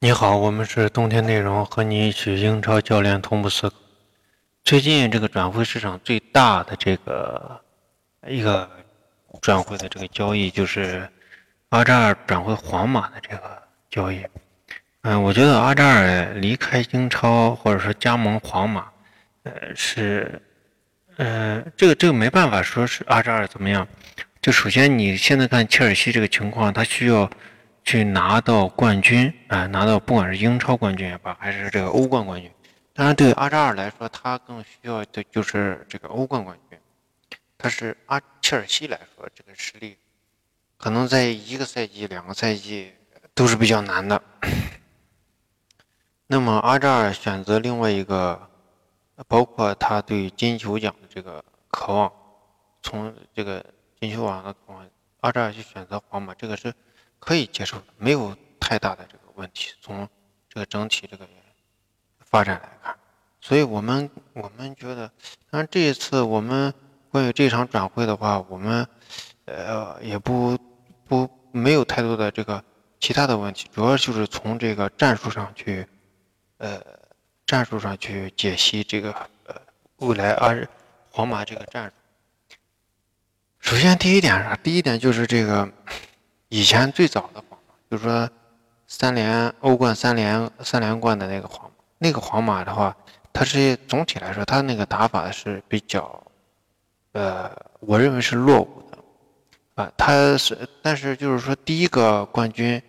你好，我们是冬天内容，和你一起英超教练同步思考。最近这个转会市场最大的这个一个转会的这个交易，就是阿扎尔转会皇马的这个交易。嗯，我觉得阿扎尔离开英超或者说加盟皇马，呃，是，呃，这个这个没办法说是阿扎尔怎么样。就首先你现在看切尔西这个情况，他需要。去拿到冠军啊，拿到不管是英超冠军也罢，还是这个欧冠冠军。当然，对阿扎尔来说，他更需要的就是这个欧冠冠军。他是阿切尔西来说，这个实力可能在一个赛季、两个赛季都是比较难的。那么，阿扎尔选择另外一个，包括他对金球奖的这个渴望，从这个金球奖的渴望，阿扎尔去选择皇马，这个是。可以接受，没有太大的这个问题。从这个整体这个发展来看，所以我们我们觉得，当然这一次我们关于这场转会的话，我们呃也不不没有太多的这个其他的问题，主要就是从这个战术上去呃战术上去解析这个呃未来二皇马这个战术。首先第一点啥？第一点就是这个。以前最早的皇马，就是说三连欧冠、三连三连冠的那个皇马，那个皇马的话，它是总体来说，它那个打法是比较，呃，我认为是落伍的，啊，它是，但是就是说第一个冠军，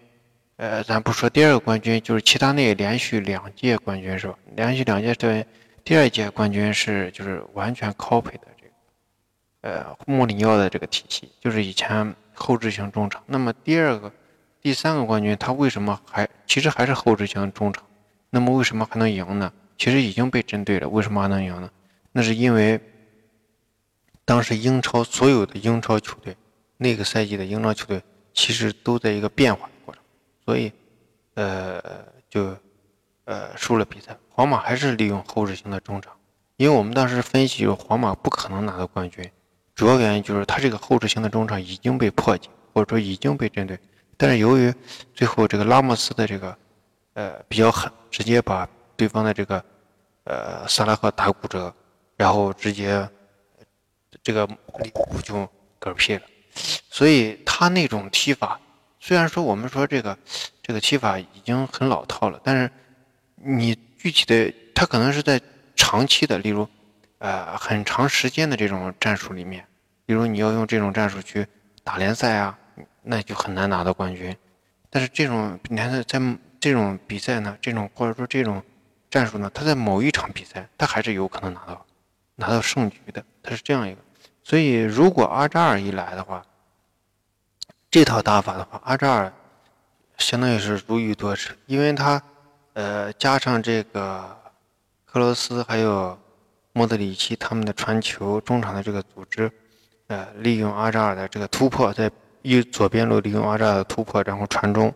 呃，咱不说第二个冠军，就是齐达内连续两届冠军是吧？连续两届对，第二届冠军是就是完全 copy 的这个，呃，穆里尼奥的这个体系，就是以前。后置型中场，那么第二个、第三个冠军，他为什么还其实还是后置型中场？那么为什么还能赢呢？其实已经被针对了，为什么还能赢呢？那是因为当时英超所有的英超球队，那个赛季的英超球队其实都在一个变化的过程，所以呃就呃输了比赛。皇马还是利用后置型的中场，因为我们当时分析，皇马不可能拿到冠军。主要原因就是他这个后置型的中场已经被破解，或者说已经被针对。但是由于最后这个拉莫斯的这个呃比较狠，直接把对方的这个呃萨拉赫打骨折，然后直接这个利物浦就嗝屁了。所以他那种踢法，虽然说我们说这个这个踢法已经很老套了，但是你具体的他可能是在长期的，例如呃很长时间的这种战术里面。比如你要用这种战术去打联赛啊，那就很难拿到冠军。但是这种联赛在这种比赛呢，这种或者说这种战术呢，它在某一场比赛，它还是有可能拿到拿到胜局的。它是这样一个。所以如果阿扎尔一来的话，这套打法的话，阿扎尔相当于是如鱼得水，因为他呃加上这个克罗斯还有莫德里奇他们的传球中场的这个组织。呃，利用阿扎尔的这个突破，在右左边路利用阿扎尔的突破，然后传中，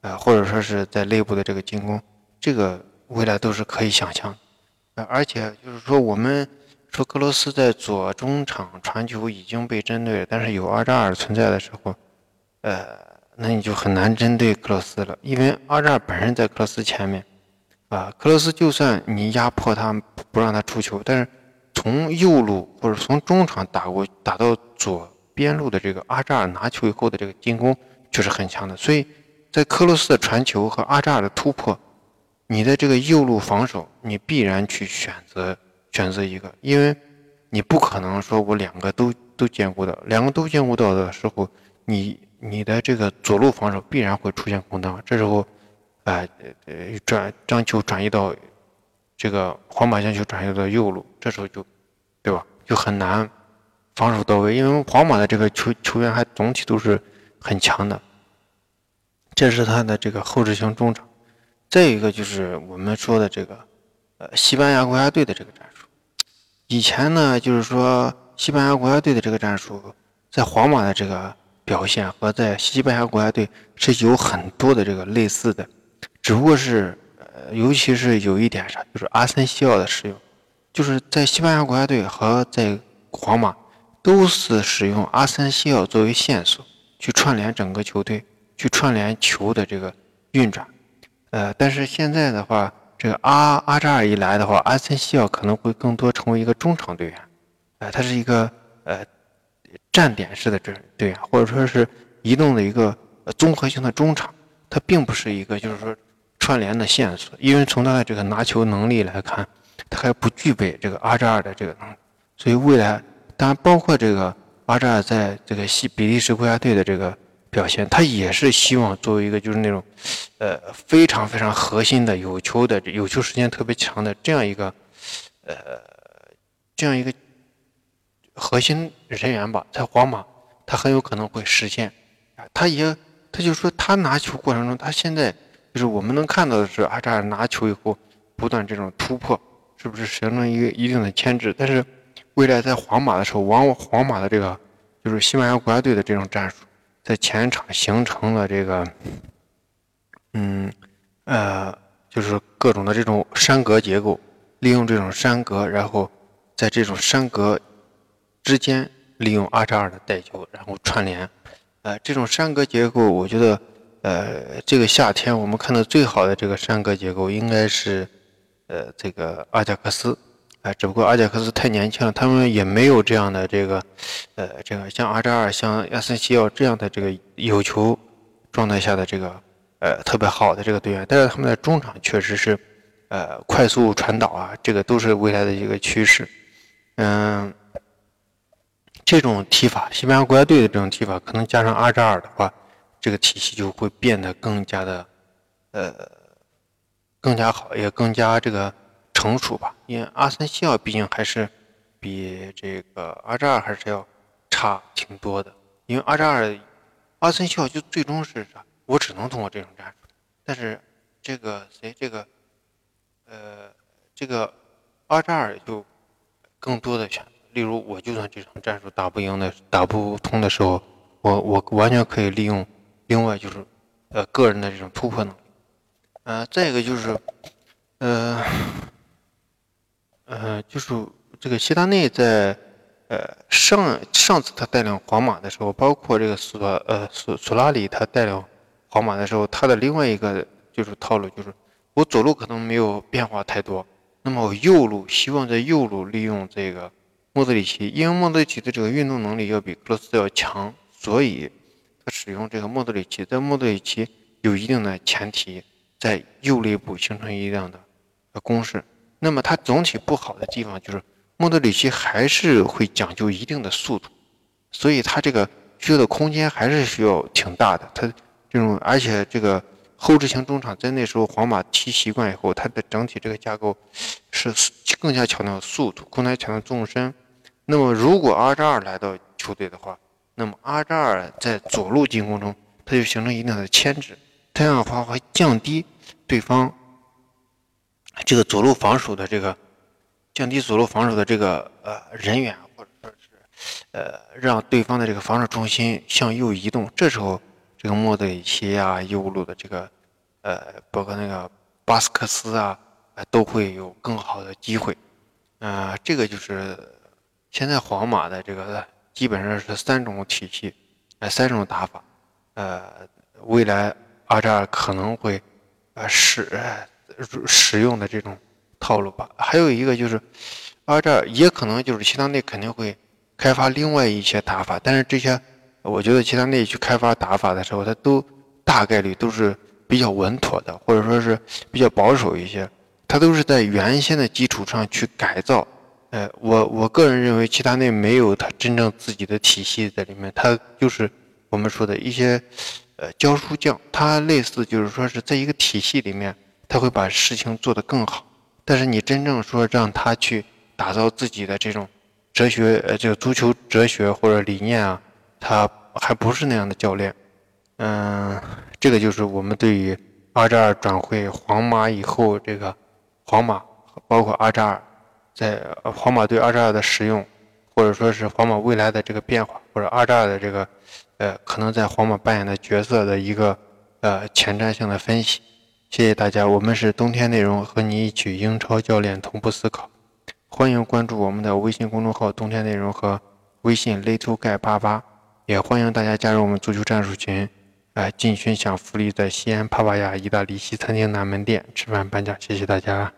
呃，或者说是在内部的这个进攻，这个未来都是可以想象。呃，而且就是说，我们说克罗斯在左中场传球已经被针对，但是有阿扎尔存在的时候，呃，那你就很难针对克罗斯了，因为阿扎尔本身在克罗斯前面，啊，克罗斯就算你压迫他不让他出球，但是。从右路或者从中场打过打到左边路的这个阿扎尔拿球以后的这个进攻就是很强的，所以在克罗斯的传球和阿扎尔的突破，你的这个右路防守你必然去选择选择一个，因为你不可能说我两个都都兼顾到，两个都兼顾到的时候，你你的这个左路防守必然会出现空档，这时候，呃呃转将球转移到。这个皇马将球转移到右路，这时候就，对吧？就很难防守到位，因为皇马的这个球球员还总体都是很强的。这是他的这个后置型中场。再一个就是我们说的这个，呃，西班牙国家队的这个战术。以前呢，就是说西班牙国家队的这个战术，在皇马的这个表现和在西班牙国家队是有很多的这个类似的，只不过是。呃尤其是有一点啥，就是阿森西奥的使用，就是在西班牙国家队和在皇马都是使用阿森西奥作为线索去串联整个球队，去串联球的这个运转。呃，但是现在的话，这个阿阿扎尔一来的话，阿森西奥可能会更多成为一个中场队员，呃，他是一个呃站点式的这队员，或者说是移动的一个综合性的中场，他并不是一个就是说串联的线索，因为从他的这个拿球能力来看，他还不具备这个阿扎尔的这个能力，所以未来当然包括这个阿扎尔在这个西比利时国家队的这个。表现，他也是希望作为一个就是那种，呃，非常非常核心的有球的有球时间特别强的这样一个，呃，这样一个核心人员吧，在皇马，他很有可能会实现。他也，他就说他拿球过程中，他现在就是我们能看到的是阿扎尔拿球以后不断这种突破，是不是形成一个一定的牵制？但是未来在皇马的时候，往往皇马的这个就是西班牙国家队的这种战术。在前场形成了这个，嗯，呃，就是各种的这种山格结构，利用这种山格，然后在这种山格之间利用阿扎尔的带球，然后串联，呃，这种山格结构，我觉得，呃，这个夏天我们看到最好的这个山格结构应该是，呃，这个阿贾克斯。哎，只不过阿贾克斯太年轻了，他们也没有这样的这个，呃，这个像阿扎尔、像亚森西奥这样的这个有球状态下的这个，呃，特别好的这个队员。但是他们的中场确实是，呃，快速传导啊，这个都是未来的一个趋势。嗯，这种踢法，西班牙国家队的这种踢法，可能加上阿扎尔的话，这个体系就会变得更加的，呃，更加好，也更加这个。成熟吧，因为阿森西奥毕竟还是比这个阿扎尔还是要差挺多的。因为阿扎尔、阿森西奥就最终是啥？我只能通过这种战术。但是这个谁？这个呃，这个阿扎尔就更多的选择。例如，我就算这场战术打不赢的、打不通的时候，我我完全可以利用另外就是呃个人的这种突破能力。呃，再一个就是呃。呃，就是这个希达内在呃上上次他带领皇马的时候，包括这个索呃索索拉里他带领皇马的时候，他的另外一个就是套路就是我左路可能没有变化太多，那么我右路希望在右路利用这个莫德里奇，因为莫德里奇的这个运动能力要比克罗斯要强，所以使用这个莫德里奇，在莫德里奇有一定的前提，在右肋部形成一样的攻势。那么它总体不好的地方就是莫德里奇还是会讲究一定的速度，所以他这个需要的空间还是需要挺大的。他这种而且这个后置型中场在那时候皇马踢习惯以后，它的整体这个架构是更加强调速度，更加强调纵深。那么如果阿扎尔来到球队的话，那么阿扎尔在左路进攻中他就形成一定的牵制，这样的话会降低对方。这个左路防守的这个降低左路防守的这个呃人员，或者说是呃让对方的这个防守重心向右移动，这时候这个莫德里奇啊右路的这个呃包括那个巴斯克斯啊都会有更好的机会。呃，这个就是现在皇马的这个基本上是三种体系，呃三种打法。呃，未来阿扎尔可能会呃使。使用的这种套路吧，还有一个就是，阿扎尔也可能就是其他内肯定会开发另外一些打法，但是这些我觉得其他内去开发打法的时候，他都大概率都是比较稳妥的，或者说是比较保守一些，他都是在原先的基础上去改造。呃，我我个人认为齐达内没有他真正自己的体系在里面，他就是我们说的一些呃教书匠，他类似就是说是在一个体系里面。他会把事情做得更好，但是你真正说让他去打造自己的这种哲学，呃，这个足球哲学或者理念啊，他还不是那样的教练。嗯，这个就是我们对于阿扎尔转会皇马以后，这个皇马包括阿扎尔在皇马对阿扎尔的使用，或者说是皇马未来的这个变化，或者阿扎尔的这个呃可能在皇马扮演的角色的一个呃前瞻性的分析。谢谢大家，我们是冬天内容，和你一起英超教练同步思考。欢迎关注我们的微信公众号“冬天内容”和微信 little guy 八八，也欢迎大家加入我们足球战术群哎，进群享福利在西安帕瓦亚意大利西餐厅南门店吃饭半价，谢谢大家。